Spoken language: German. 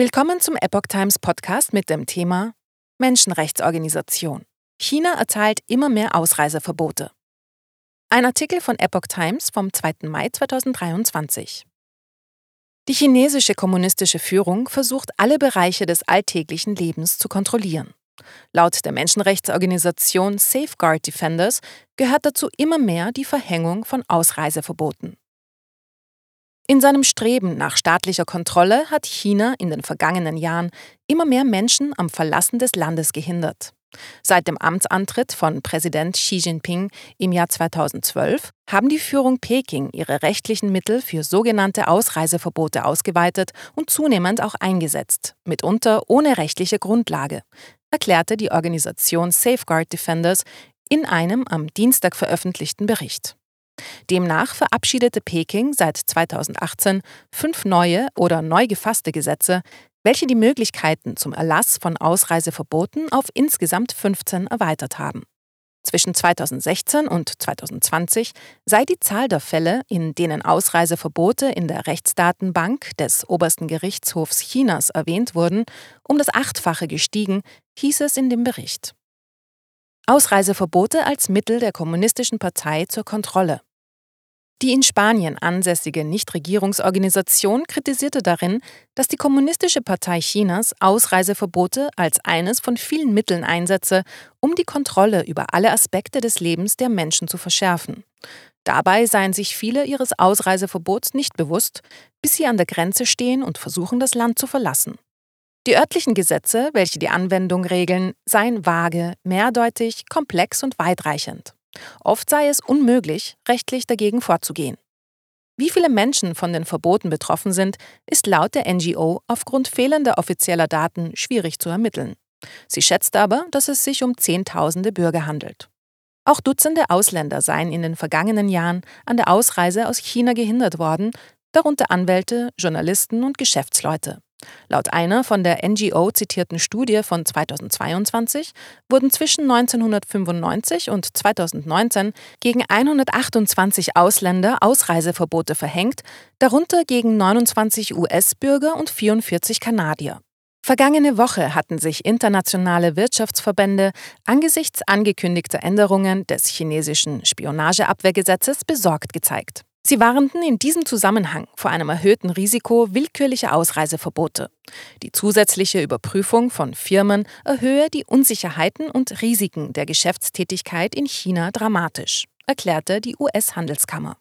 Willkommen zum Epoch Times Podcast mit dem Thema Menschenrechtsorganisation. China erteilt immer mehr Ausreiseverbote. Ein Artikel von Epoch Times vom 2. Mai 2023. Die chinesische kommunistische Führung versucht, alle Bereiche des alltäglichen Lebens zu kontrollieren. Laut der Menschenrechtsorganisation Safeguard Defenders gehört dazu immer mehr die Verhängung von Ausreiseverboten. In seinem Streben nach staatlicher Kontrolle hat China in den vergangenen Jahren immer mehr Menschen am Verlassen des Landes gehindert. Seit dem Amtsantritt von Präsident Xi Jinping im Jahr 2012 haben die Führung Peking ihre rechtlichen Mittel für sogenannte Ausreiseverbote ausgeweitet und zunehmend auch eingesetzt, mitunter ohne rechtliche Grundlage, erklärte die Organisation Safeguard Defenders in einem am Dienstag veröffentlichten Bericht. Demnach verabschiedete Peking seit 2018 fünf neue oder neu gefasste Gesetze, welche die Möglichkeiten zum Erlass von Ausreiseverboten auf insgesamt 15 erweitert haben. Zwischen 2016 und 2020 sei die Zahl der Fälle, in denen Ausreiseverbote in der Rechtsdatenbank des obersten Gerichtshofs Chinas erwähnt wurden, um das Achtfache gestiegen, hieß es in dem Bericht. Ausreiseverbote als Mittel der Kommunistischen Partei zur Kontrolle. Die in Spanien ansässige Nichtregierungsorganisation kritisierte darin, dass die Kommunistische Partei Chinas Ausreiseverbote als eines von vielen Mitteln einsetze, um die Kontrolle über alle Aspekte des Lebens der Menschen zu verschärfen. Dabei seien sich viele ihres Ausreiseverbots nicht bewusst, bis sie an der Grenze stehen und versuchen, das Land zu verlassen. Die örtlichen Gesetze, welche die Anwendung regeln, seien vage, mehrdeutig, komplex und weitreichend. Oft sei es unmöglich, rechtlich dagegen vorzugehen. Wie viele Menschen von den Verboten betroffen sind, ist laut der NGO aufgrund fehlender offizieller Daten schwierig zu ermitteln. Sie schätzt aber, dass es sich um Zehntausende Bürger handelt. Auch Dutzende Ausländer seien in den vergangenen Jahren an der Ausreise aus China gehindert worden, darunter Anwälte, Journalisten und Geschäftsleute. Laut einer von der NGO zitierten Studie von 2022 wurden zwischen 1995 und 2019 gegen 128 Ausländer Ausreiseverbote verhängt, darunter gegen 29 US-Bürger und 44 Kanadier. Vergangene Woche hatten sich internationale Wirtschaftsverbände angesichts angekündigter Änderungen des chinesischen Spionageabwehrgesetzes besorgt gezeigt. Sie warnten in diesem Zusammenhang vor einem erhöhten Risiko willkürlicher Ausreiseverbote. Die zusätzliche Überprüfung von Firmen erhöhe die Unsicherheiten und Risiken der Geschäftstätigkeit in China dramatisch, erklärte die US-Handelskammer.